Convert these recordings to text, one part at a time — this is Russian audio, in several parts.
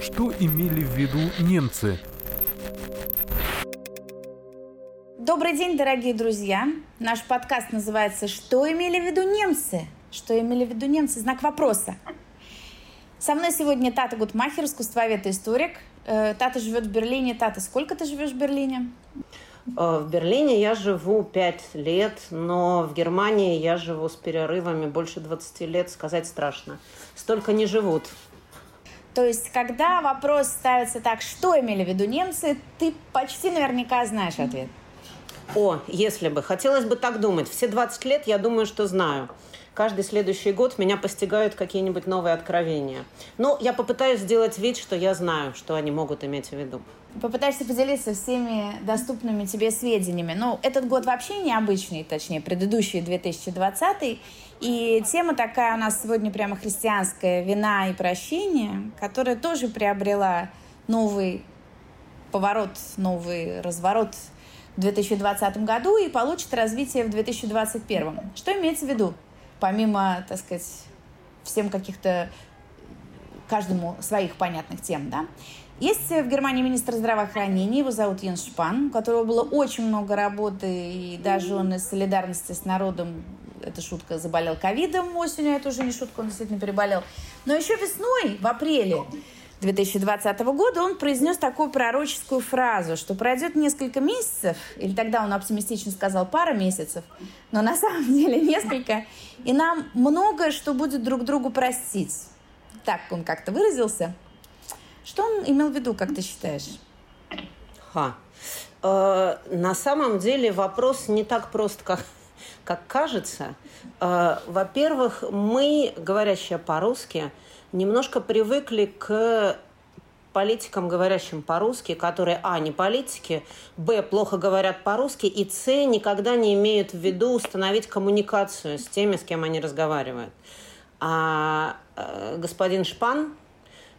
Что имели в виду немцы? Добрый день, дорогие друзья. Наш подкаст называется «Что имели в виду немцы?» Что имели в виду немцы? Знак вопроса. Со мной сегодня Тата Гутмахер, искусствовед и историк. Э, Тата живет в Берлине. Тата, сколько ты живешь в Берлине? Э, в Берлине я живу пять лет, но в Германии я живу с перерывами больше 20 лет, сказать страшно. Столько не живут. То есть, когда вопрос ставится так, что имели в виду немцы, ты почти наверняка знаешь ответ. О, если бы. Хотелось бы так думать. Все 20 лет я думаю, что знаю каждый следующий год меня постигают какие-нибудь новые откровения. Но я попытаюсь сделать вид, что я знаю, что они могут иметь в виду. Попытаешься поделиться всеми доступными тебе сведениями. Ну, этот год вообще необычный, точнее, предыдущий 2020. И тема такая у нас сегодня прямо христианская «Вина и прощение», которая тоже приобрела новый поворот, новый разворот в 2020 году и получит развитие в 2021. Что имеется в виду? Помимо, так сказать, всем каких-то каждому своих понятных тем, да. Есть в Германии министр здравоохранения, его зовут Йенс Шпан, у которого было очень много работы, и даже он из солидарности с народом, это шутка, заболел ковидом осенью, это уже не шутка, он действительно переболел. Но еще весной, в апреле, 2020 года он произнес такую пророческую фразу, что пройдет несколько месяцев, или тогда он оптимистично сказал пара месяцев, но на самом деле несколько, и нам многое, что будет друг другу простить. Так он как-то выразился. Что он имел в виду, как ты считаешь? Ха. Э, на самом деле вопрос не так прост, как, как кажется. Э, во-первых, мы, говорящие по-русски, немножко привыкли к политикам, говорящим по-русски, которые, а, не политики, б, плохо говорят по-русски, и с, никогда не имеют в виду установить коммуникацию с теми, с кем они разговаривают. А э, господин Шпан,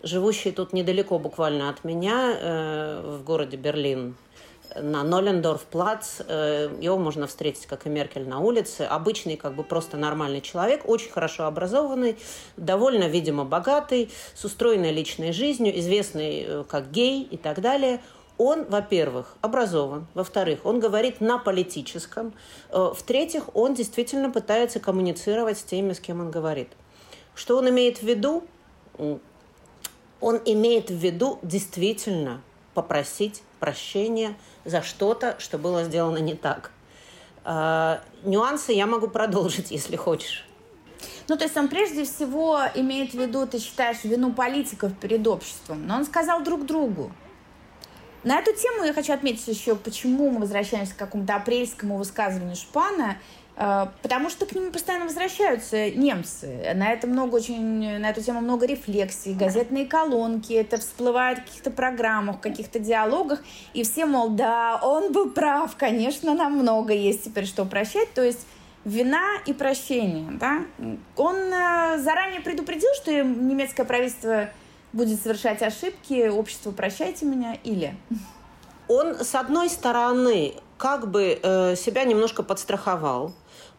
живущий тут недалеко буквально от меня, э, в городе Берлин, на Нолендорф-плац. Э, его можно встретить, как и Меркель, на улице. Обычный, как бы просто нормальный человек, очень хорошо образованный, довольно, видимо, богатый, с устроенной личной жизнью, известный э, как гей и так далее. Он, во-первых, образован, во-вторых, он говорит на политическом, э, в-третьих, он действительно пытается коммуницировать с теми, с кем он говорит. Что он имеет в виду? Он имеет в виду действительно попросить прощения за что-то, что было сделано не так. Э, нюансы я могу продолжить, если хочешь. Ну, то есть он прежде всего имеет в виду, ты считаешь, вину политиков перед обществом. Но он сказал друг другу. На эту тему я хочу отметить еще, почему мы возвращаемся к какому-то апрельскому высказыванию Шпана потому что к ним постоянно возвращаются немцы. На это много очень, на эту тему много рефлексий, газетные колонки, это всплывает в каких-то программах, в каких-то диалогах, и все, мол, да, он был прав, конечно, нам много есть теперь что прощать, то есть вина и прощение, да. Он э, заранее предупредил, что немецкое правительство будет совершать ошибки, общество прощайте меня или... Он, с одной стороны, как бы э, себя немножко подстраховал,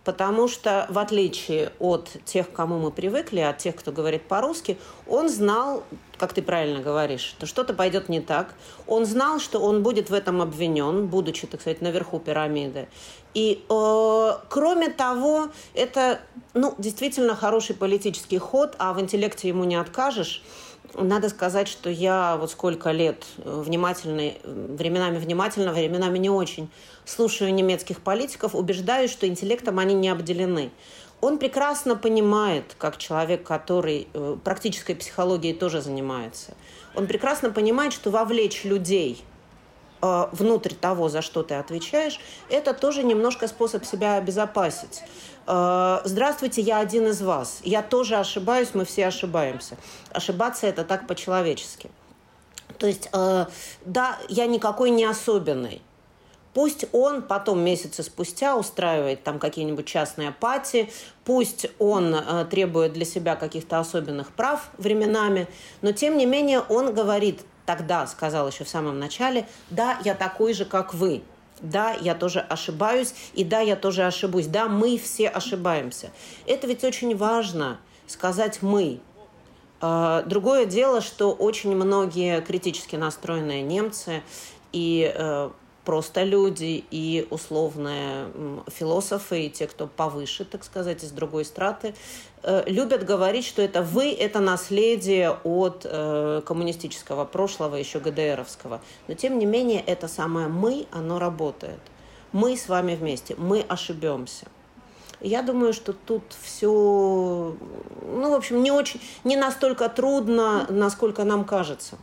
потому что, в отличие от тех, к кому мы привыкли, от тех, кто говорит по-русски, он знал, как ты правильно говоришь, что что-то пойдет не так. Он знал, что он будет в этом обвинен, будучи, так сказать, наверху пирамиды. И, э, кроме того, это ну, действительно хороший политический ход, а в интеллекте ему не откажешь. Надо сказать, что я вот сколько лет э, внимательно, временами внимательно, временами не очень слушаю немецких политиков, убеждаюсь, что интеллектом они не обделены. Он прекрасно понимает, как человек, который э, практической психологией тоже занимается, он прекрасно понимает, что вовлечь людей внутрь того, за что ты отвечаешь, это тоже немножко способ себя обезопасить. Э, здравствуйте, я один из вас. Я тоже ошибаюсь, мы все ошибаемся. Ошибаться это так по-человечески. То есть, э, да, я никакой не особенный. Пусть он потом месяцы спустя устраивает там какие-нибудь частные пати, пусть он э, требует для себя каких-то особенных прав временами, но тем не менее он говорит, тогда сказал еще в самом начале, да, я такой же, как вы, да, я тоже ошибаюсь, и да, я тоже ошибусь. Да, мы все ошибаемся. Это ведь очень важно сказать «мы». А, другое дело, что очень многие критически настроенные немцы и э, просто люди, и условные философы, и те, кто повыше, так сказать, из другой страты, э, любят говорить, что это вы, это наследие от э, коммунистического прошлого, еще ГДРовского. Но, тем не менее, это самое «мы», оно работает. Мы с вами вместе, мы ошибемся. Я думаю, что тут все, ну, в общем, не очень, не настолько трудно, насколько нам кажется.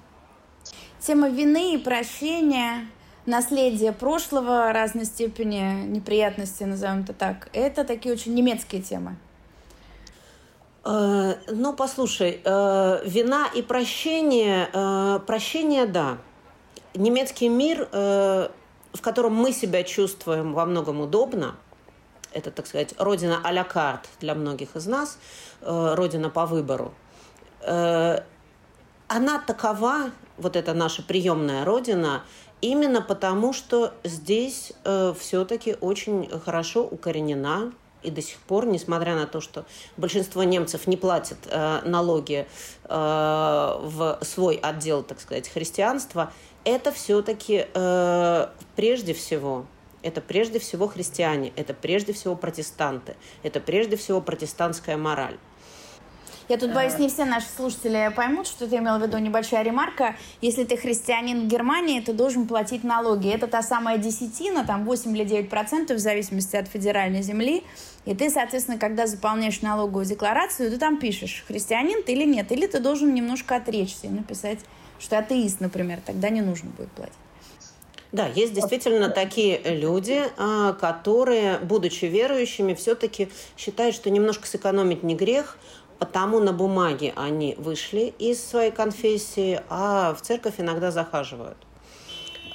Тема вины и прощения, наследие прошлого разной степени неприятности, назовем это так, это такие очень немецкие темы. Э, ну, послушай, э, вина и прощение, э, прощение, да. Немецкий мир, в котором мы себя чувствуем во многом удобно, это, так сказать, родина а-ля карт для многих из нас, родина по выбору. Она такова, вот эта наша приемная родина, именно потому, что здесь э, все-таки очень хорошо укоренена и до сих пор, несмотря на то, что большинство немцев не платят э, налоги э, в свой отдел, так сказать, христианства, это все-таки э, прежде всего это прежде всего христиане, это прежде всего протестанты, это прежде всего протестантская мораль. Я тут боюсь, не все наши слушатели поймут, что ты имел в виду небольшая ремарка. Если ты христианин в Германии, ты должен платить налоги. Это та самая десятина, там 8 или 9 процентов, в зависимости от федеральной земли. И ты, соответственно, когда заполняешь налоговую декларацию, ты там пишешь, христианин ты или нет. Или ты должен немножко отречься и написать, что атеист, например. Тогда не нужно будет платить. Да, есть действительно такие люди, а, которые, будучи верующими, все-таки считают, что немножко сэкономить не грех, потому на бумаге они вышли из своей конфессии, а в церковь иногда захаживают.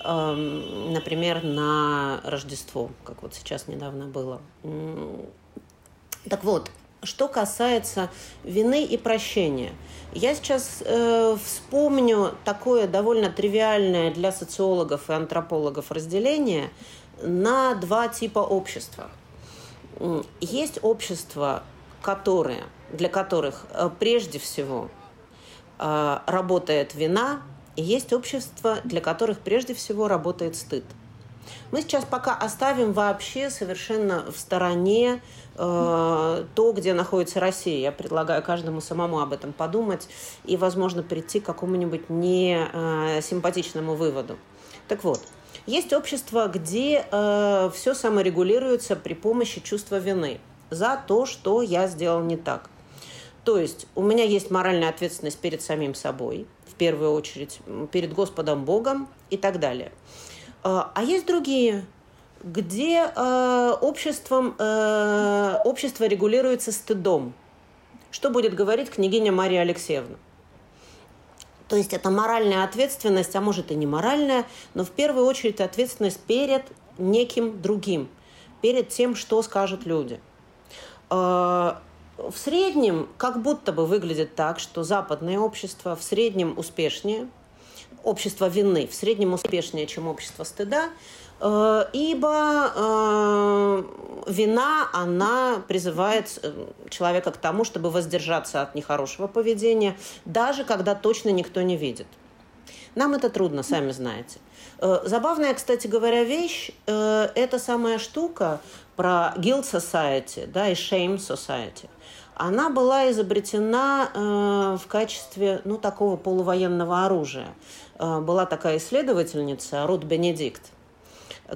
Например, на Рождество, как вот сейчас недавно было. Так вот, что касается вины и прощения – я сейчас э, вспомню такое довольно тривиальное для социологов и антропологов разделение на два типа общества. Есть общества, которые, для которых э, прежде всего э, работает вина, и есть общества, для которых прежде всего работает стыд. Мы сейчас пока оставим вообще совершенно в стороне Э, то, где находится Россия. Я предлагаю каждому самому об этом подумать и, возможно, прийти к какому-нибудь несимпатичному выводу. Так вот, есть общество, где э, все саморегулируется при помощи чувства вины за то, что я сделал не так. То есть у меня есть моральная ответственность перед самим собой, в первую очередь, перед Господом Богом и так далее. Э, а есть другие где э, обществом, э, общество регулируется стыдом. Что будет говорить княгиня Мария Алексеевна? То есть это моральная ответственность, а может и не моральная, но в первую очередь ответственность перед неким другим, перед тем, что скажут люди. Э, в среднем как будто бы выглядит так, что западное общество в среднем успешнее, общество вины в среднем успешнее, чем общество стыда, Э, ибо э, вина, она призывает э, человека к тому, чтобы воздержаться от нехорошего поведения, даже когда точно никто не видит. Нам это трудно, сами знаете. Забавная, кстати говоря, вещь – это самая штука про guilt society да, и shame society. Она была изобретена в качестве ну, такого полувоенного оружия. Была такая исследовательница Рут Бенедикт –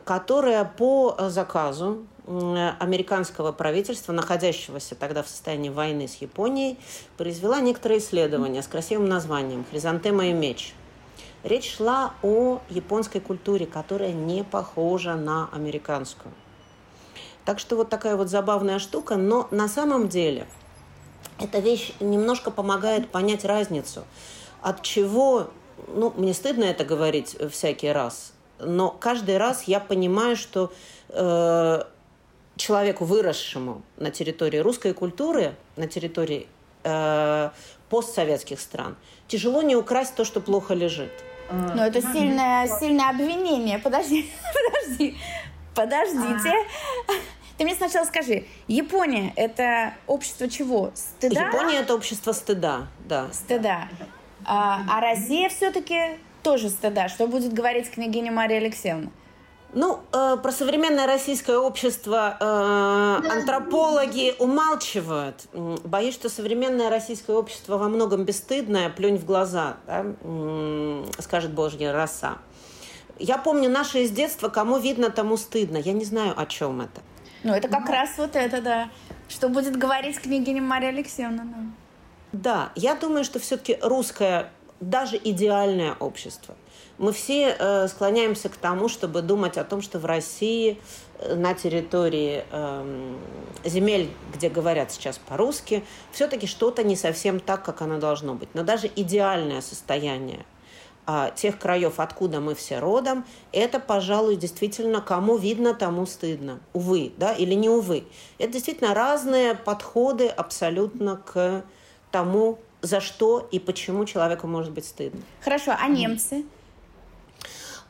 которая по заказу американского правительства, находящегося тогда в состоянии войны с Японией, произвела некоторые исследования с красивым названием «Хризантема и меч». Речь шла о японской культуре, которая не похожа на американскую. Так что вот такая вот забавная штука, но на самом деле эта вещь немножко помогает понять разницу, от чего, ну, мне стыдно это говорить всякий раз, но каждый раз я понимаю, что э, человеку, выросшему на территории русской культуры, на территории э, постсоветских стран, тяжело не украсть то, что плохо лежит. Но это сильное, сильное обвинение. Подожди, подожди, подождите. Ты мне сначала скажи, Япония – это общество чего? Стыда? Япония – это общество стыда, да. Стыда. А, а Россия все-таки тоже стыда. Что будет говорить княгиня Мария Алексеевна? Ну, э, про современное российское общество э, антропологи умалчивают. Боюсь, что современное российское общество во многом бесстыдное, плюнь в глаза, да? скажет Божья роса. Я помню наше из детства, кому видно, тому стыдно. Я не знаю, о чем это. Ну, это как раз вот это, да. Что будет говорить княгиня Мария Алексеевна. Да, да я думаю, что все-таки русское, даже идеальное общество мы все э, склоняемся к тому, чтобы думать о том, что в России э, на территории э, земель, где говорят сейчас по-русски, все-таки что-то не совсем так, как оно должно быть. Но даже идеальное состояние тех краев, откуда мы все родом, это, пожалуй, действительно кому видно, тому стыдно. Увы, да, или не увы. Это действительно разные подходы абсолютно к тому, за что и почему человеку может быть стыдно. Хорошо, а немцы?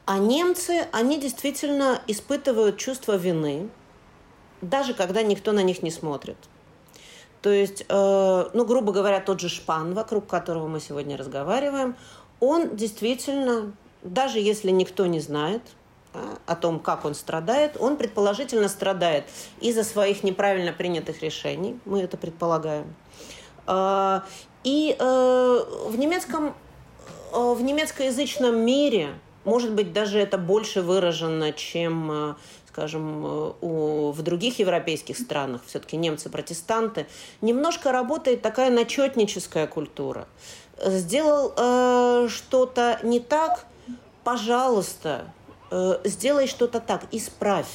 А немцы, они действительно испытывают чувство вины, даже когда никто на них не смотрит. То есть, э, ну, грубо говоря, тот же Шпан, вокруг которого мы сегодня разговариваем, он действительно, даже если никто не знает да, о том, как он страдает, он предположительно страдает из-за своих неправильно принятых решений, мы это предполагаем. Э, и э, в немецком, э, в немецкоязычном мире может быть, даже это больше выражено, чем э, скажем, у, в других европейских странах, все-таки немцы протестанты, немножко работает такая начетническая культура. Сделал э, что-то не так, пожалуйста, э, сделай что-то так, исправь,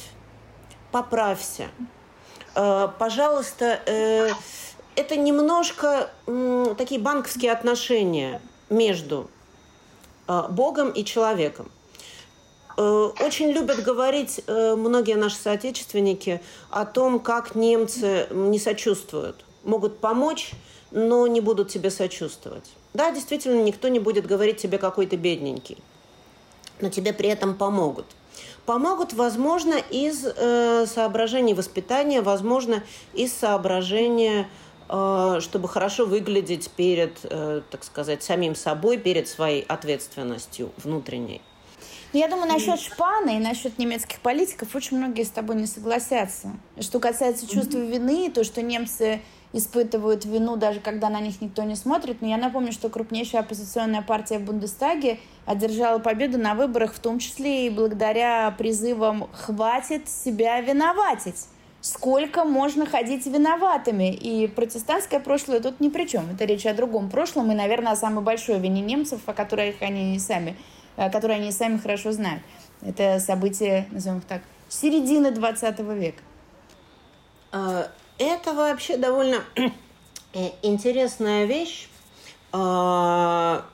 поправься. Э, пожалуйста, э, это немножко э, такие банковские отношения между Э, Богом и человеком. Э, очень любят говорить э, многие наши соотечественники о том, как немцы не сочувствуют. Могут помочь, но не будут тебе сочувствовать. Да, действительно, никто не будет говорить тебе, какой ты бедненький. Но тебе при этом помогут. Помогут, возможно, из э, соображений воспитания, возможно, из соображения Э, чтобы хорошо выглядеть перед, э, так сказать, самим собой, перед своей ответственностью внутренней. Ну, я думаю, насчет шпаны и насчет немецких политиков очень многие с тобой не согласятся. Что касается чувства вины, то, что немцы испытывают вину, даже когда на них никто не смотрит. Но я напомню, что крупнейшая оппозиционная партия в Бундестаге одержала победу на выборах, в том числе и благодаря призывам «хватит себя виноватить» сколько можно ходить виноватыми. И протестантское прошлое тут ни при чем. Это речь о другом прошлом и, наверное, о самой большой вине немцев, о которых они сами, которые они сами хорошо знают. Это событие, назовем их так, середины 20 века. Это вообще довольно э, интересная вещь, а,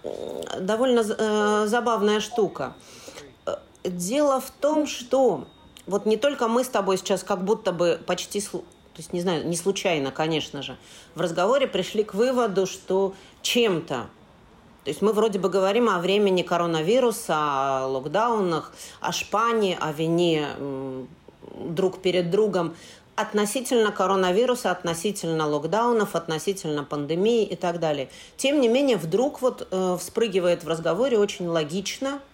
довольно э, забавная штука. Э, дело в том, что вот не только мы с тобой сейчас как будто бы почти, то есть не знаю, не случайно, конечно же, в разговоре пришли к выводу, что чем-то то есть мы вроде бы говорим о времени коронавируса, о локдаунах, о шпане, о вине друг перед другом относительно коронавируса, относительно локдаунов, относительно пандемии и так далее. Тем не менее, вдруг вот э, вспрыгивает в разговоре очень логично –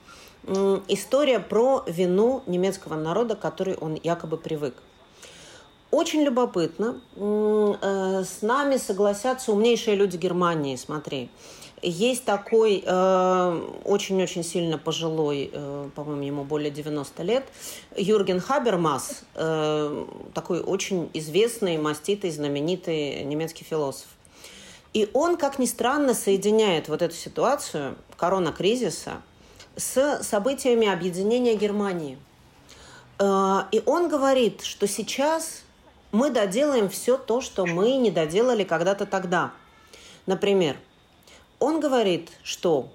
история про вину немецкого народа, который он якобы привык. Очень любопытно. Э, с нами согласятся умнейшие люди Германии, смотри. Есть такой э, очень-очень сильно пожилой, э, по-моему, ему более 90 лет, Юрген Хабермас, э, такой очень известный, маститый, знаменитый немецкий философ. И он, как ни странно, соединяет вот эту ситуацию корона-кризиса – с событиями объединения Германии. Э, и он говорит, что сейчас мы доделаем все то, что мы не доделали когда-то тогда. Например, он говорит, что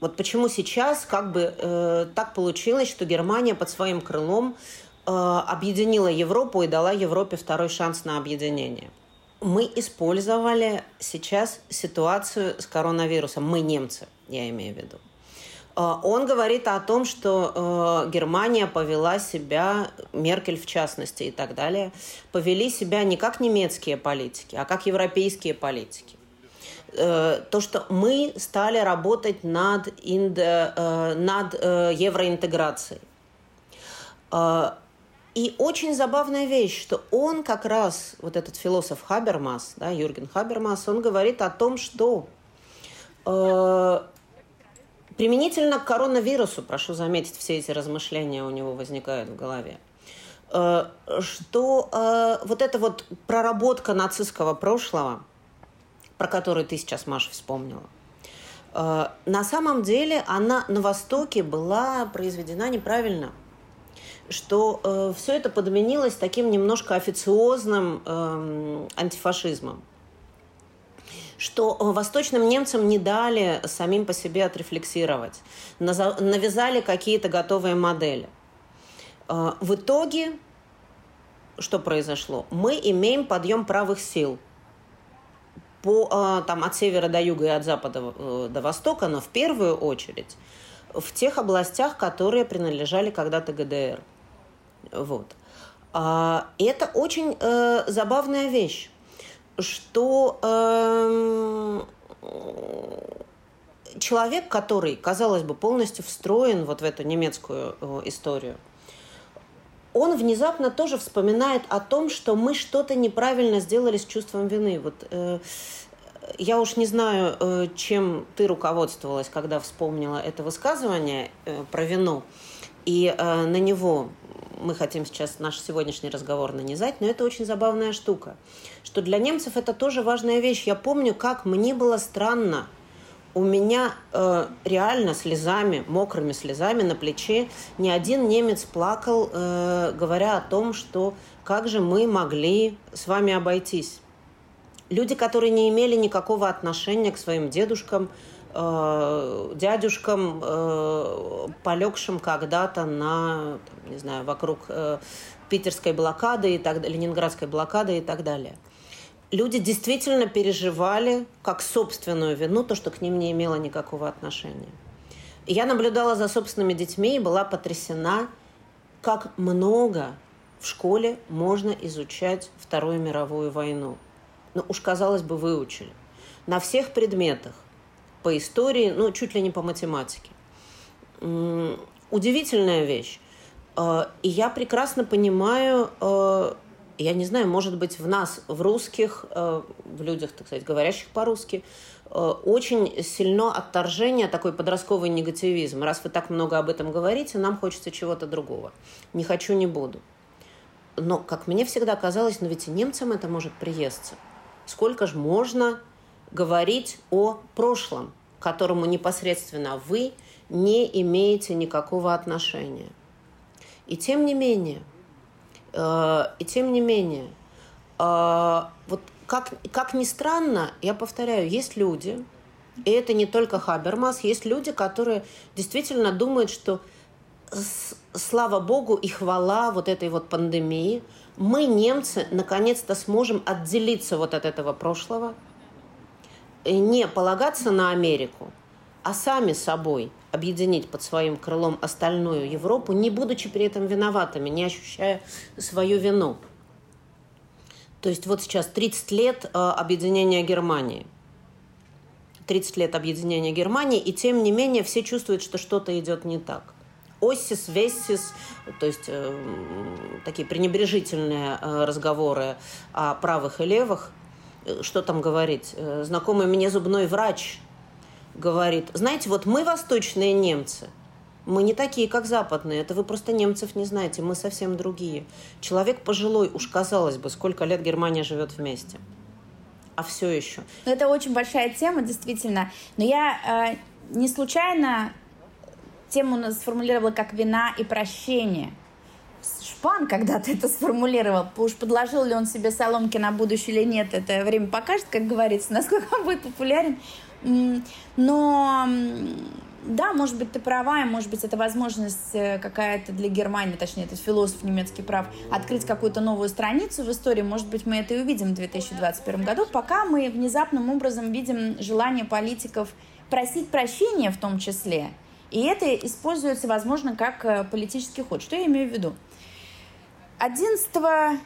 вот почему сейчас как бы э, так получилось, что Германия под своим крылом э, объединила Европу и дала Европе второй шанс на объединение. Мы использовали сейчас ситуацию с коронавирусом, мы немцы, я имею в виду. Он говорит о том, что Германия повела себя, Меркель в частности и так далее, повели себя не как немецкие политики, а как европейские политики то, что мы стали работать над, индо, над евроинтеграцией. И очень забавная вещь, что он как раз, вот этот философ Хабермас, да, Юрген Хабермас, он говорит о том, что э, применительно к коронавирусу, прошу заметить, все эти размышления у него возникают в голове, э, что э, вот эта вот проработка нацистского прошлого, про которую ты сейчас, Маша, вспомнила, э, на самом деле она на Востоке была произведена неправильно – что э, все это подменилось таким немножко официозным э, антифашизмом что э, восточным немцам не дали самим по себе отрефлексировать, навязали какие-то готовые модели. В итоге, что произошло? Мы имеем подъем правых сил по, э, там, от севера до юга и от запада до востока, но в первую очередь в тех областях, которые принадлежали когда-то ГДР. Вот. А, это очень э, забавная вещь, что э, человек, который, казалось бы, полностью встроен вот в эту немецкую э, историю, он внезапно тоже вспоминает о том, что мы что-то неправильно сделали с чувством вины. Вот э, я уж не знаю, э, чем ты руководствовалась, когда вспомнила это высказывание э, про вину, и э, на него мы хотим сейчас наш сегодняшний разговор нанизать, но это очень забавная штука, что для немцев это тоже важная вещь. Я помню, как мне было странно, у меня э, реально слезами, мокрыми слезами на плече ни один немец плакал, э, говоря о том, что как же мы могли с вами обойтись. Люди, которые не имели никакого отношения к своим дедушкам, э, дядюшкам, э, полегшим когда-то на, там, не знаю, вокруг э, питерской блокады и так далее, ленинградской блокады и так далее. Люди действительно переживали как собственную вину то, что к ним не имело никакого отношения. Я наблюдала за собственными детьми и была потрясена, как много в школе можно изучать Вторую мировую войну. Ну, уж, казалось бы, выучили. На всех предметах по истории, ну, чуть ли не по математике. Удивительная вещь. Э, и я прекрасно понимаю, э, я не знаю, может быть, в нас, в русских, э, в людях, так сказать, говорящих по-русски, очень сильно отторжение, такой подростковый негативизм. Раз вы так много об этом говорите, нам хочется чего-то другого. Не хочу, не буду. Но, как мне всегда казалось, но ведь и немцам это может приесться. Сколько же можно говорить о прошлом, к которому непосредственно вы не имеете никакого отношения. И тем не менее, э, и тем не менее, э, вот как, как ни странно, я повторяю, есть люди, и это не только Хабермас, есть люди, которые действительно думают, что слава богу и хвала вот этой вот пандемии, мы, немцы, наконец-то сможем отделиться вот от этого прошлого – не полагаться на Америку, а сами собой объединить под своим крылом остальную Европу, не будучи при этом виноватыми, не ощущая свою вину. То есть вот сейчас 30 лет э, объединения Германии. 30 лет объединения Германии, и тем не менее все чувствуют, что что-то идет не так. Оссис, Вессис, то есть э, такие пренебрежительные э, разговоры о правых и левых – что там говорить, э, знакомый мне зубной врач говорит, знаете, вот мы восточные немцы, мы не такие, как западные. Это вы просто немцев не знаете. Мы совсем другие. Человек пожилой, уж казалось бы, сколько лет Германия живет вместе. А все еще. Ну, это очень большая тема, действительно. Но я э, не случайно тему сформулировала как вина и прощение. Шпан когда-то это сформулировал. Уж подложил ли он себе соломки на будущее или нет, это время покажет, как говорится, насколько он будет популярен. Но да, может быть, ты права, и может быть, это возможность э, какая-то для Германии, точнее, этот философ немецкий прав, открыть какую-то новую страницу в истории. Может быть, мы это и увидим в 2021 году, пока мы внезапным образом видим желание политиков просить прощения в том числе И это используется, возможно, как э, политический ход. Что я имею в виду? 11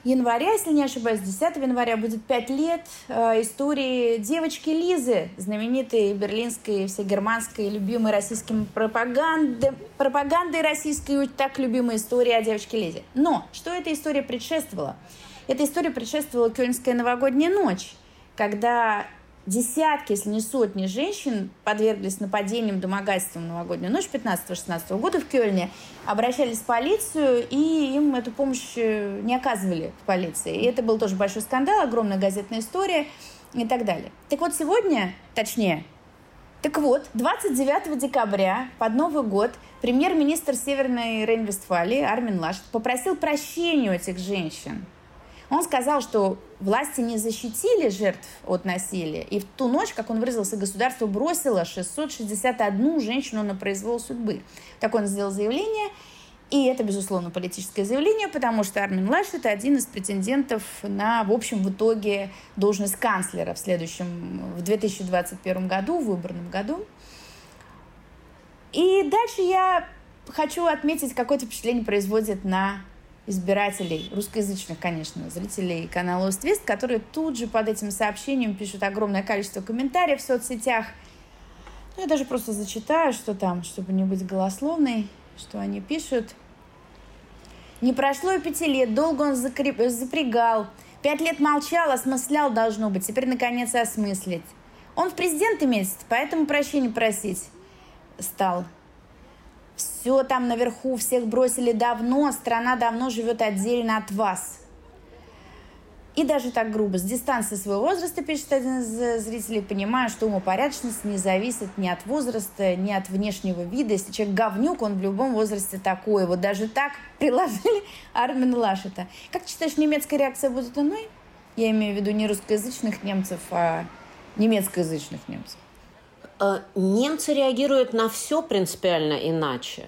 января, если не ошибаюсь, 10 января будет 5 лет э, истории девочки Лизы, знаменитой берлинской, всегерманской, любимой российским пропаганды, пропагандой российской, так любимой истории о девочке Лизе. Но что эта история предшествовала? Эта история предшествовала Кёльнская новогодняя ночь, когда десятки, если не сотни женщин подверглись нападениям, домогательствам в новогоднюю ночь 15-16 года в Кёльне, обращались в полицию, и им эту помощь э, не оказывали в полиции. И это был тоже большой скандал, огромная газетная история и так далее. Так вот, сегодня, точнее, так вот, 29 декабря под Новый год премьер-министр Северной Рейн-Вестфалии Армин Лашт попросил прощения у этих женщин – он сказал, что власти не защитили жертв от насилия, и в ту ночь, как он выразился, государство бросило 661 женщину на произвол судьбы. Так он сделал заявление, и это, безусловно, политическое заявление, потому что Армин Лаш – это один из претендентов на, в общем, в итоге должность канцлера в следующем, в 2021 году, в выборном году. И дальше я хочу отметить, какое-то впечатление производит на избирателей, русскоязычных, конечно, зрителей канала Оствест, которые тут же под этим сообщением пишут огромное количество комментариев в соцсетях. Ну, я даже просто зачитаю, что там, чтобы не быть голословной, что они пишут. Не прошло и пяти лет, долго он закреп... запрягал. Пять лет молчал, осмыслял, должно быть. Теперь, наконец, осмыслить. Он в президенты месяц, поэтому прощения просить стал все там наверху, всех бросили давно, страна давно живет отдельно от вас. И даже так грубо, с дистанции своего возраста, пишет один из зрителей, понимая, что умопорядочность не зависит ни от возраста, ни от внешнего вида. Если человек говнюк, он в любом возрасте такой. Вот даже так приложили Армина Лашета. Как ты считаешь, немецкая реакция будет иной? Я имею в виду не русскоязычных немцев, а немецкоязычных немцев. Э, немцы реагируют на все принципиально иначе.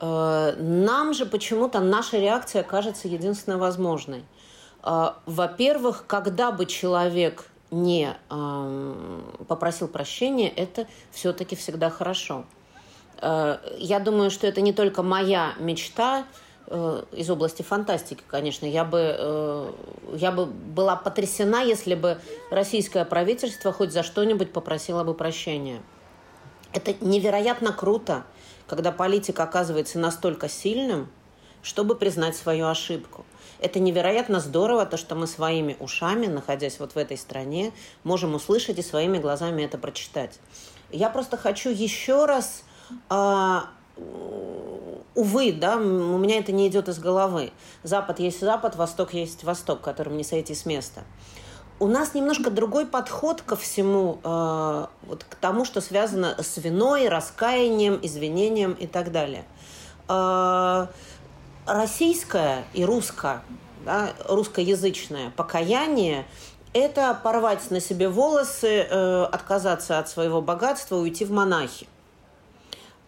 Э, нам же почему-то наша реакция кажется единственной возможной. Э, во-первых, когда бы человек не попросил прощения, это все-таки всегда хорошо. Я думаю, что это не только моя мечта из области фантастики, конечно. Я бы, я бы была потрясена, если бы российское правительство хоть за что-нибудь попросило бы прощения. Это невероятно круто, когда политик оказывается настолько сильным, чтобы признать свою ошибку. Это невероятно здорово, то, что мы своими ушами, находясь вот в этой стране, можем услышать и своими глазами это прочитать. Я просто хочу еще раз, а, увы, да, у меня это не идет из головы. Запад есть Запад, Восток есть Восток, которым не сойти с места у нас немножко другой подход ко всему, э, вот к тому, что связано с виной, раскаянием, извинением и так далее. Э, российское и русско, да, русскоязычное покаяние – это порвать на себе волосы, э, отказаться от своего богатства, уйти в монахи.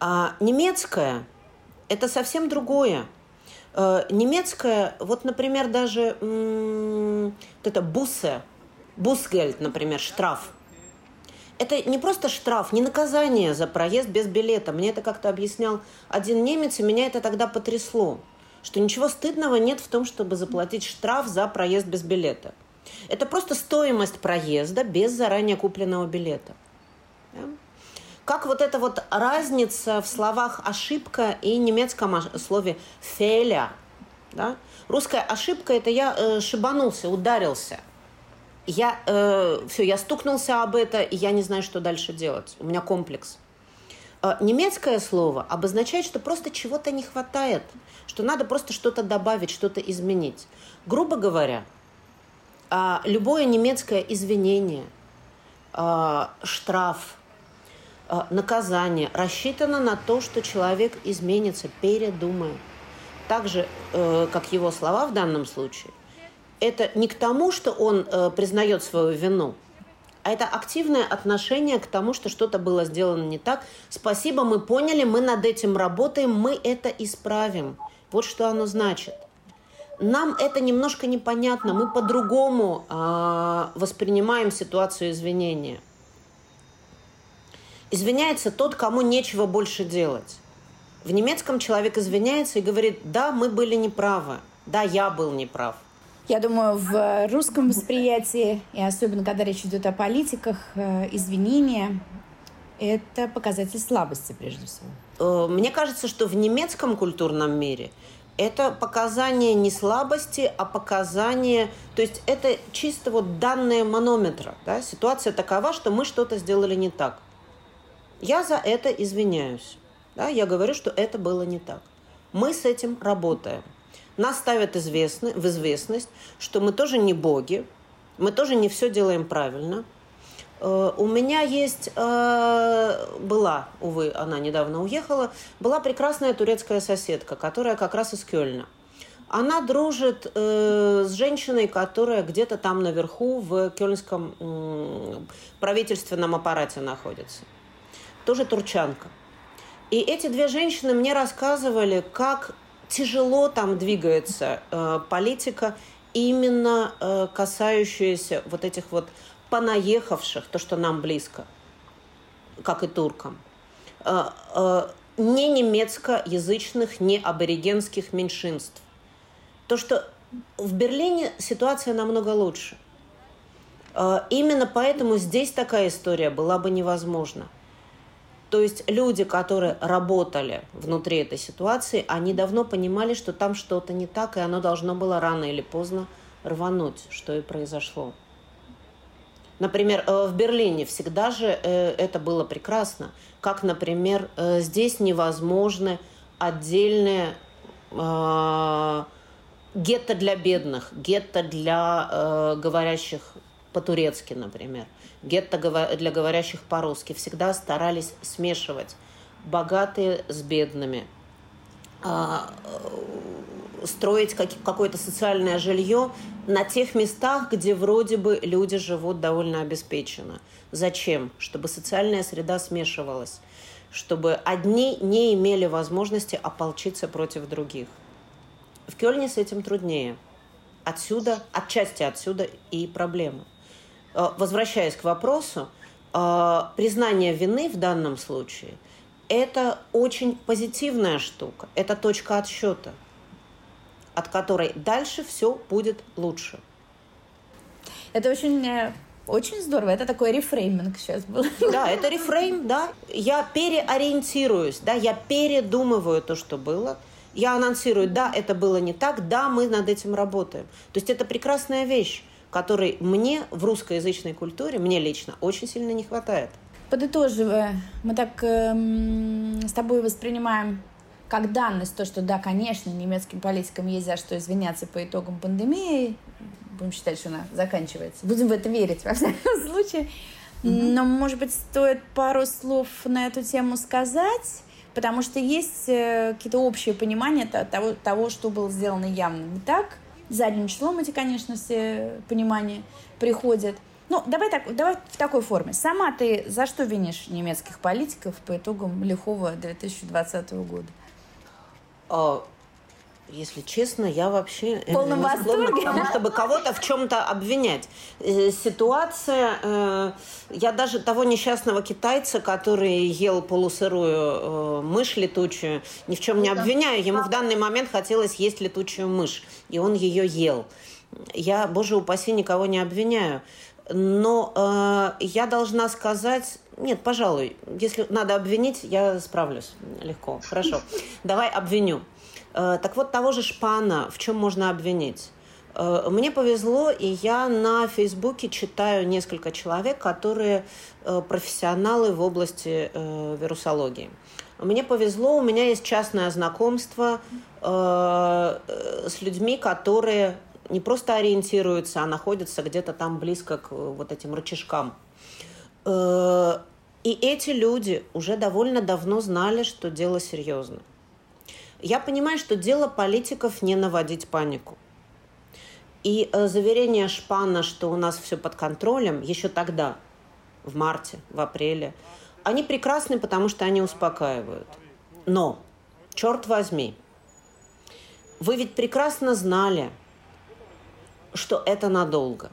А немецкое – это совсем другое. Э, немецкое, вот, например, даже вот это «бусе», Бусгельд, например, штраф. Это не просто штраф, не наказание за проезд без билета. Мне это как-то объяснял один немец, и меня это тогда потрясло. Что ничего стыдного нет в том, чтобы заплатить штраф за проезд без билета. Это просто стоимость проезда без заранее купленного билета. Да? Как вот эта вот разница в словах «ошибка» и немецком слове «феля». Да? Русская ошибка – это я э, шибанулся, ударился – я э, все, я стукнулся об это, и я не знаю, что дальше делать. У меня комплекс. Э, немецкое слово обозначает, что просто чего-то не хватает, что надо просто что-то добавить, что-то изменить. Грубо говоря, э, любое немецкое извинение, э, штраф, э, наказание рассчитано на то, что человек изменится, передумает. Так же, э, как его слова в данном случае – это не к тому, что он э, признает свою вину, а это активное отношение к тому, что что-то было сделано не так. Спасибо, мы поняли, мы над этим работаем, мы это исправим. Вот что оно значит. Нам это немножко непонятно, мы по-другому э, воспринимаем ситуацию извинения. Извиняется тот, кому нечего больше делать. В немецком человек извиняется и говорит, да, мы были неправы, да, я был неправ. Я думаю, в русском восприятии, и особенно когда речь идет о политиках, э, извинения – это показатель слабости, прежде всего. Э, мне кажется, что в немецком культурном мире это показание не слабости, а показание, то есть это чисто вот данные манометра. Да? Ситуация такова, что мы что-то сделали не так. Я за это извиняюсь. Да? Я говорю, что это было не так. Мы с этим работаем. Нас ставят известны, в известность, что мы тоже не боги, мы тоже не все делаем правильно. Э, у меня есть, э, была, увы, она недавно уехала, была прекрасная турецкая соседка, которая как раз из Кёльна. Она дружит э, с женщиной, которая где-то там наверху в кёльнском э, правительственном аппарате находится. Тоже турчанка. И эти две женщины мне рассказывали, как тяжело там двигается э, политика, именно э, касающаяся вот этих вот понаехавших, то, что нам близко, как и туркам, э, э, не немецкоязычных, не аборигенских меньшинств. То, что в Берлине ситуация намного лучше. Э, именно поэтому здесь такая история была бы невозможна. То есть люди, которые работали внутри этой ситуации, они давно понимали, что там что-то не так, и оно должно было рано или поздно рвануть, что и произошло. Например, э, в Берлине всегда же э, это было прекрасно. Как, например, э, здесь невозможны отдельные гетто для бедных, гетто для говорящих по-турецки, например гетто для говорящих по-русски, всегда старались смешивать богатые с бедными, а, строить какое-то социальное жилье на тех местах, где вроде бы люди живут довольно обеспеченно. Зачем? Чтобы социальная среда смешивалась, чтобы одни не имели возможности ополчиться против других. В Кёльне с этим труднее. Отсюда, отчасти отсюда и проблемы. Э, возвращаясь к вопросу, э, признание вины в данном случае – это очень позитивная штука, это точка отсчета, от которой дальше все будет лучше. Это очень э, очень здорово. Это такой рефрейминг сейчас был. Да, это рефрейм, да. Я переориентируюсь, да, я передумываю то, что было. Я анонсирую, да, это было не так, да, мы над этим работаем. То есть это прекрасная вещь который мне в русскоязычной культуре, мне лично, очень сильно не хватает. Подытоживая, мы так эм, с тобой воспринимаем как данность то, что да, конечно, немецким политикам есть за что извиняться по итогам пандемии. Будем считать, что она заканчивается. Будем в это верить, во всяком случае. Но, может быть, стоит пару слов на эту тему сказать, потому что есть э, какие-то общие понимания того, того, что было сделано явно не так, задним числом эти, конечно, все понимания приходят. Ну, давай, так, давай в такой форме. Сама ты за что винишь немецких политиков по итогам лихого 2020 года? А, если честно, я вообще в полном восторге, потому чтобы кого-то в чем-то обвинять. Э, ситуация, э, я даже того несчастного китайца, который ел полусырую э, мышь летучую, ни в чем не обвиняю. Ему в данный момент хотелось есть летучую мышь, и он ее ел. Я, боже упаси, никого не обвиняю. Но э, я должна сказать, нет, пожалуй, если надо обвинить, я справлюсь легко. Хорошо, давай обвиню. Э, так вот, того же Шпана в чем можно обвинить? Э, мне повезло, и я на Фейсбуке читаю несколько человек, которые э, профессионалы в области вирусологии. Мне повезло, у меня есть частное знакомство с людьми, которые не просто ориентируются, а находятся где-то там близко к вот этим рычажкам. И эти люди уже довольно давно знали, что дело серьезно. Я понимаю, что дело политиков не наводить панику. И э, заверение Шпана, что у нас все под контролем, еще тогда, в марте, в апреле, они прекрасны, потому что они успокаивают. Но, черт возьми, вы ведь прекрасно знали, что это надолго.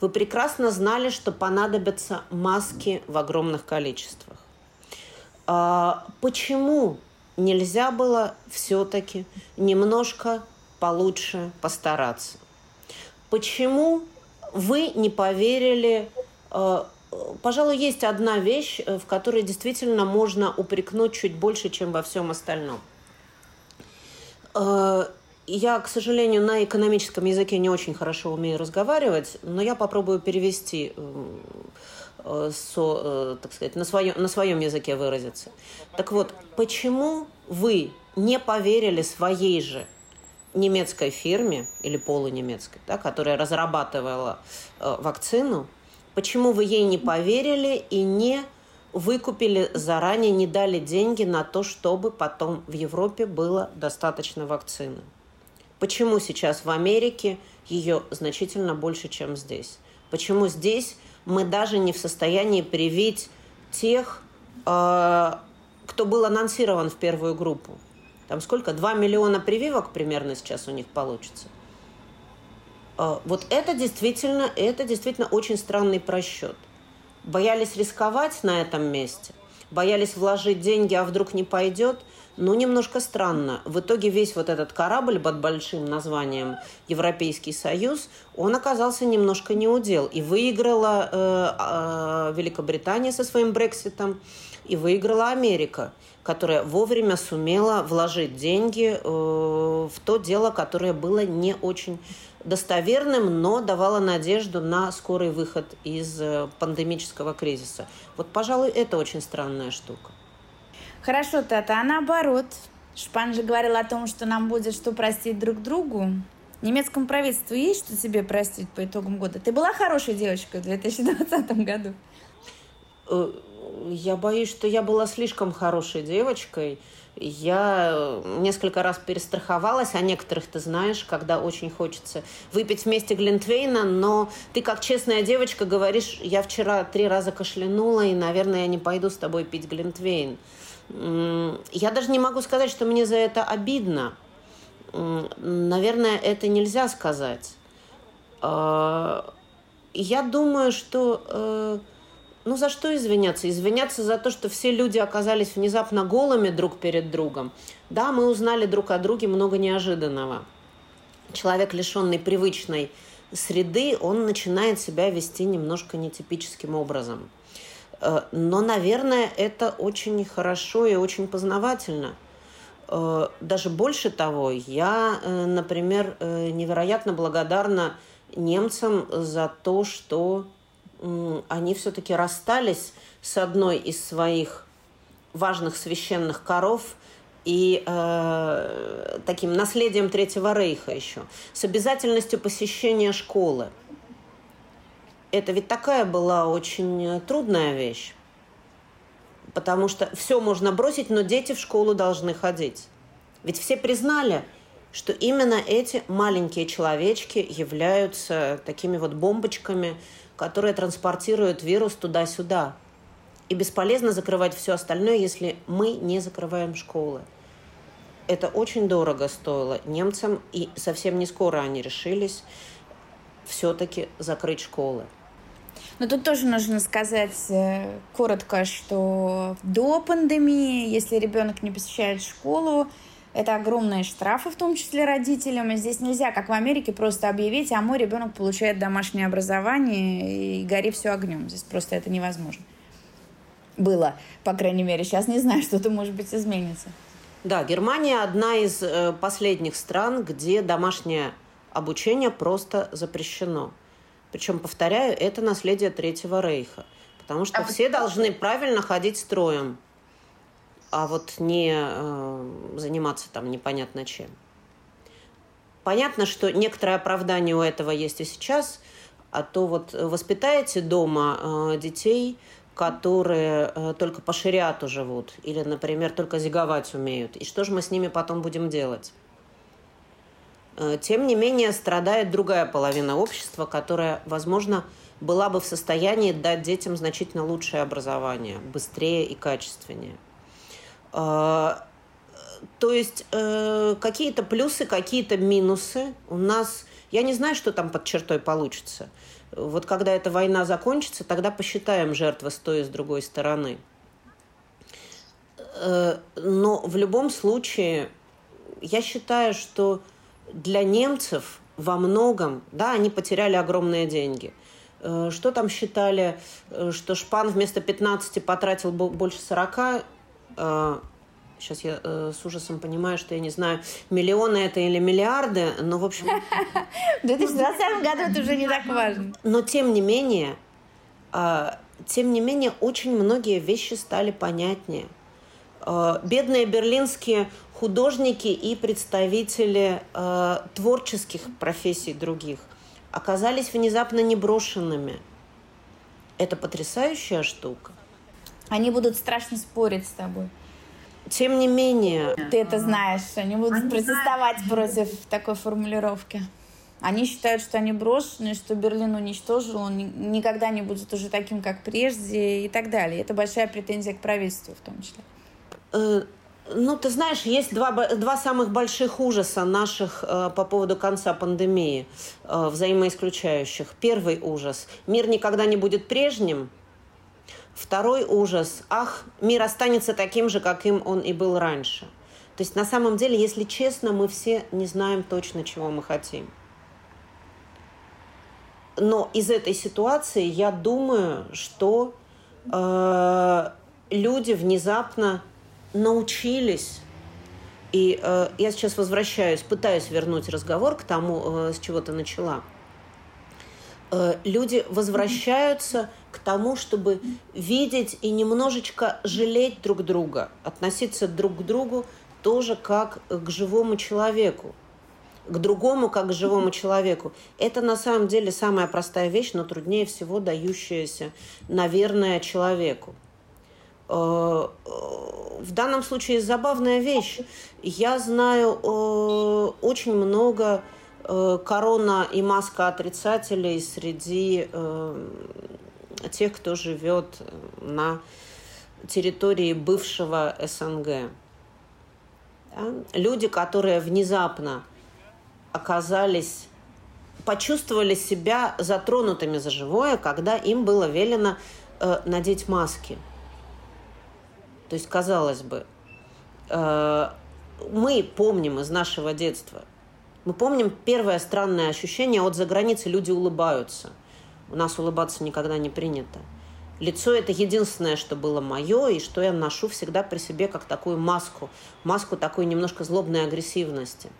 Вы прекрасно знали, что понадобятся маски в огромных количествах. А, почему нельзя было все-таки немножко получше постараться. Почему вы не поверили? Э, пожалуй, есть одна вещь, э, в которой действительно можно упрекнуть чуть больше, чем во всем остальном. Э, я, к сожалению, на экономическом языке не очень хорошо умею разговаривать, но я попробую перевести со, так сказать, на, своем, на своем языке выразиться. Так вот, почему вы не поверили своей же немецкой фирме или полунемецкой, да, которая разрабатывала э, вакцину, почему вы ей не поверили и не выкупили заранее, не дали деньги на то, чтобы потом в Европе было достаточно вакцины? Почему сейчас в Америке ее значительно больше, чем здесь? Почему здесь мы даже не в состоянии привить тех, э, кто был анонсирован в первую группу? Там сколько? 2 миллиона прививок примерно сейчас у них получится. А, вот это действительно, это действительно очень странный просчет. Боялись рисковать на этом месте, боялись вложить деньги, а вдруг не пойдет. Ну, немножко странно. В итоге весь вот этот корабль под большим названием Европейский Союз, он оказался немножко неудел. И выиграла э, э, Великобритания со своим Брекситом, и выиграла Америка которая вовремя сумела вложить деньги э, в то дело, которое было не очень достоверным, но давало надежду на скорый выход из э, пандемического кризиса. Вот, пожалуй, это очень странная штука. Хорошо, Тата, а наоборот? Шпан же говорил о том, что нам будет что простить друг другу. Немецкому правительству есть что себе простить по итогам года? Ты была хорошей девочкой в 2020 году? Э, я боюсь, что я была слишком хорошей девочкой. Я э, несколько раз перестраховалась, а некоторых ты знаешь, когда очень хочется выпить вместе Глинтвейна, но ты как честная девочка говоришь, я вчера три раза кашлянула, и, наверное, я не пойду с тобой пить Глинтвейн. Я даже не могу сказать, что мне за это обидно. Наверное, это нельзя сказать. А, я думаю, что э, ну, за что извиняться? Извиняться за то, что все люди оказались внезапно голыми друг перед другом. Да, мы узнали друг о друге много неожиданного. Человек, лишенный привычной среды, он начинает себя вести немножко нетипическим образом. Э, но, наверное, это очень хорошо и очень познавательно. Э, даже больше того, я, э, например, невероятно благодарна немцам за то, что они все-таки расстались с одной из своих важных священных коров и э, таким наследием Третьего Рейха еще, с обязательностью посещения школы. Это ведь такая была очень трудная вещь, потому что все можно бросить, но дети в школу должны ходить. Ведь все признали, что именно эти маленькие человечки являются такими вот бомбочками, которые транспортируют вирус туда-сюда. И бесполезно закрывать все остальное, если мы не закрываем школы. Это очень дорого стоило немцам, и совсем не скоро они решились все-таки закрыть школы. Но тут тоже нужно сказать э, коротко, что до пандемии, если ребенок не посещает школу, это огромные штрафы, в том числе родителям. И здесь нельзя, как в Америке, просто объявить, а мой ребенок получает домашнее образование и гори все огнем. Здесь просто это невозможно. Было, по крайней мере. Сейчас не знаю, что-то, может быть, изменится. Да, Германия одна из э, последних стран, где домашнее обучение просто запрещено. Причем, повторяю, это наследие Третьего Рейха. Потому что а все вы... должны правильно ходить строем а вот не э, заниматься там непонятно чем. Понятно, что некоторое оправдание у этого есть и сейчас, а то вот воспитаете дома э, детей, которые э, только по шариату живут или, например, только зиговать умеют. И что же мы с ними потом будем делать? Э, тем не менее, страдает другая половина общества, которая, возможно, была бы в состоянии дать детям значительно лучшее образование, быстрее и качественнее. А, то есть э, какие-то плюсы, какие-то минусы. У нас, я не знаю, что там под чертой получится. Вот когда эта война закончится, тогда посчитаем жертвы с той и с другой стороны. Э, но в любом случае, я считаю, что для немцев во многом, да, они потеряли огромные деньги. Э, что там считали, э, что Шпан вместо 15 потратил больше 40? Сейчас я э, с ужасом понимаю, что я не знаю, миллионы это или миллиарды, но, в общем... В 2020 году это уже не так важно. Но, тем не менее, тем не менее, очень многие вещи стали понятнее. Бедные берлинские художники и представители э, творческих профессий других оказались внезапно неброшенными. Это потрясающая штука. Они будут страшно спорить с тобой. Тем не менее... Ты это знаешь, они будут они протестовать знают. против такой формулировки. Они считают, что они брошены, что Берлин уничтожил, он никогда не будет уже таким, как прежде и так далее. Это большая претензия к правительству в том числе. Ну, ты знаешь, есть два, два самых больших ужаса наших э, по поводу конца пандемии, э, взаимоисключающих. Первый ужас – мир никогда не будет прежним – Второй ужас. Ах, мир останется таким же, каким он и был раньше. То есть на самом деле, если честно, мы все не знаем точно, чего мы хотим. Но из этой ситуации я думаю, что э, люди внезапно научились и э, я сейчас возвращаюсь, пытаюсь вернуть разговор к тому, э, с чего ты начала. Э, люди возвращаются к тому, чтобы видеть и немножечко жалеть друг друга, относиться друг к другу тоже как к живому человеку, к другому как к живому человеку. Это на самом деле самая простая вещь, но труднее всего дающаяся, наверное, человеку. Э, э, в данном случае забавная вещь. Я знаю очень много Э, корона и маска отрицателей среди э, тех, кто живет на территории бывшего СНГ. Да? Люди, которые внезапно оказались, почувствовали себя затронутыми за живое, когда им было велено э, надеть маски. То есть, казалось бы, э, мы помним из нашего детства мы помним первое странное ощущение от заграницы. Люди улыбаются. У нас улыбаться никогда не принято. Лицо – это единственное, что было мое, и что я ношу всегда при себе как такую маску. Маску такой немножко злобной агрессивности.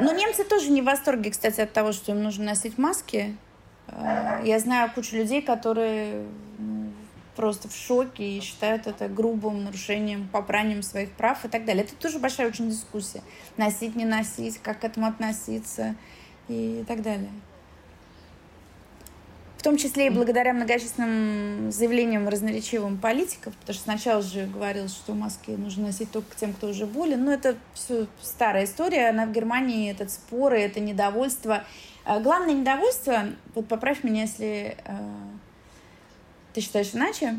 Но немцы тоже не в восторге, кстати, от того, что им нужно носить маски. Э, я знаю кучу людей, которые просто в шоке и считают это грубым нарушением, попранием своих прав и так далее. Это тоже большая очень дискуссия. Носить, не носить, как к этому относиться и так далее. В том числе и благодаря многочисленным заявлениям разноречивым политиков, потому что сначала же говорилось, что маски нужно носить только тем, кто уже болен. Но это все старая история. Она в Германии, этот споры, это недовольство. А главное недовольство, вот поправь меня, если э, ты считаешь иначе.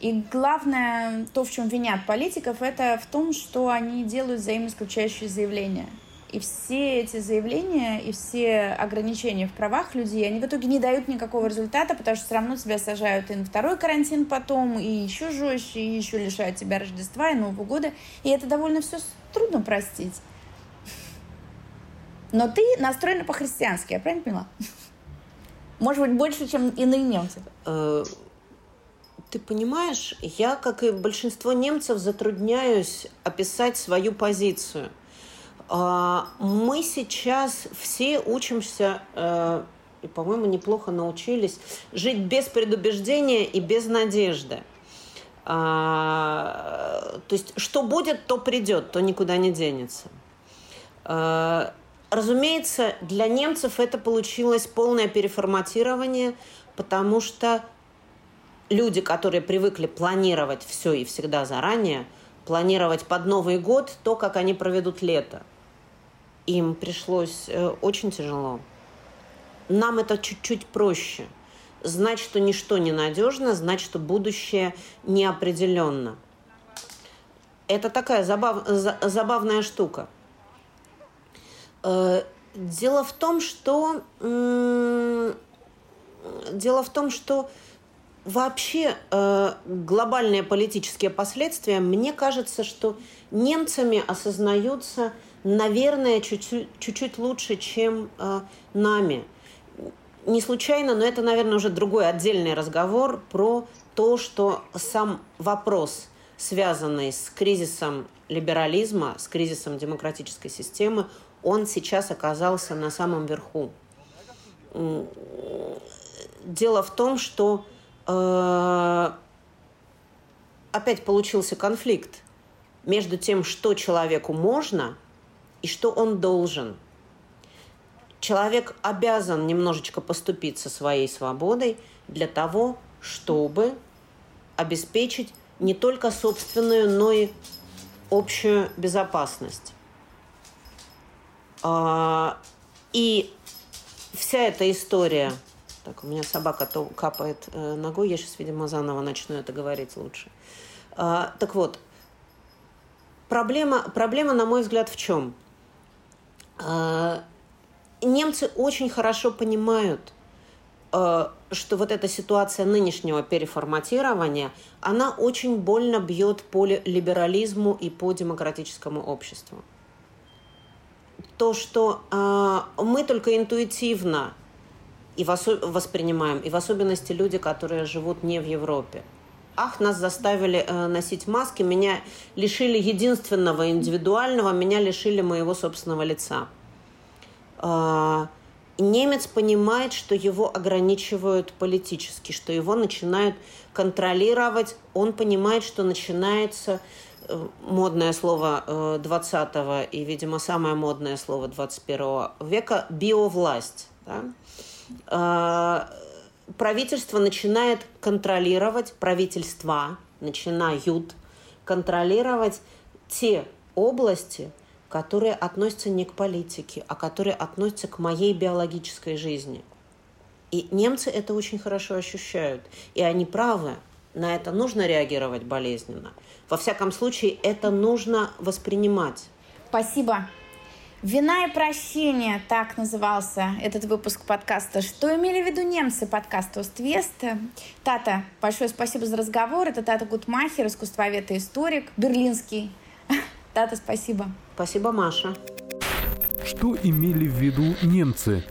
И главное, то, в чем винят политиков, это в том, что они делают взаимоисключающие заявления. И все эти заявления и все ограничения в правах людей, они в итоге не дают никакого результата, потому что все равно тебя сажают и на второй карантин потом, и еще жестче, и еще лишают тебя Рождества и Нового года. И это довольно все трудно простить. Но ты настроена по-христиански, я правильно поняла? Может быть, больше, чем иные немцы. Э, ты понимаешь, я, как и большинство немцев, затрудняюсь описать свою позицию. А, мы сейчас все учимся, э, и, по-моему, неплохо научились, жить без предубеждения и без надежды. А, то есть, что будет, то придет, то никуда не денется. Разумеется, для немцев это получилось полное переформатирование, потому что люди, которые привыкли планировать все и всегда заранее, планировать под Новый год то, как они проведут лето, им пришлось э, очень тяжело. Нам это чуть-чуть проще. Знать, что ничто не надежно, знать, что будущее неопределенно. Это такая забав, забавная штука – дело в том, что дело в том, что вообще э, глобальные политические последствия, мне кажется, что немцами осознаются, наверное, чуть-чуть лучше, чем э, нами. Не случайно, но это, наверное, уже другой отдельный разговор про то, что сам вопрос, связанный с кризисом либерализма, с кризисом демократической системы, он сейчас оказался на самом верху. Дело в том, что э, опять получился конфликт между тем, что человеку можно и что он должен. Человек обязан немножечко поступить со своей свободой для того, чтобы обеспечить не только собственную, но и общую безопасность. А, и вся эта история... Так, у меня собака то капает э, ногой, я сейчас, видимо, заново начну это говорить лучше. А, так вот, проблема, проблема, на мой взгляд, в чем? А, немцы очень хорошо понимают, э, что вот эта ситуация нынешнего переформатирования, она очень больно бьет по либерализму и по демократическому обществу. То, что э, мы только интуитивно и воспринимаем, и в особенности люди, которые живут не в Европе. Ах, нас заставили э, носить маски, меня лишили единственного индивидуального, меня лишили моего собственного лица. Э, немец понимает, что его ограничивают политически, что его начинают контролировать. Он понимает, что начинается модное слово 20 э, и, видимо, самое модное слово 21 века – биовласть. Да? Э, правительство начинает контролировать, правительства начинают контролировать те области – которые относятся не к политике, а которые относятся к моей биологической жизни. И немцы это очень хорошо ощущают. И они правы. На это нужно реагировать болезненно. Во всяком случае, это нужно воспринимать. Спасибо. «Вина и прощение» — так назывался этот выпуск подкаста. Что имели в виду немцы подкаста «Оствест»? Тата, большое спасибо за разговор. Это Тата Гутмахер, искусствовед и историк, берлинский. Тата, спасибо. Спасибо, Маша. Что имели в виду немцы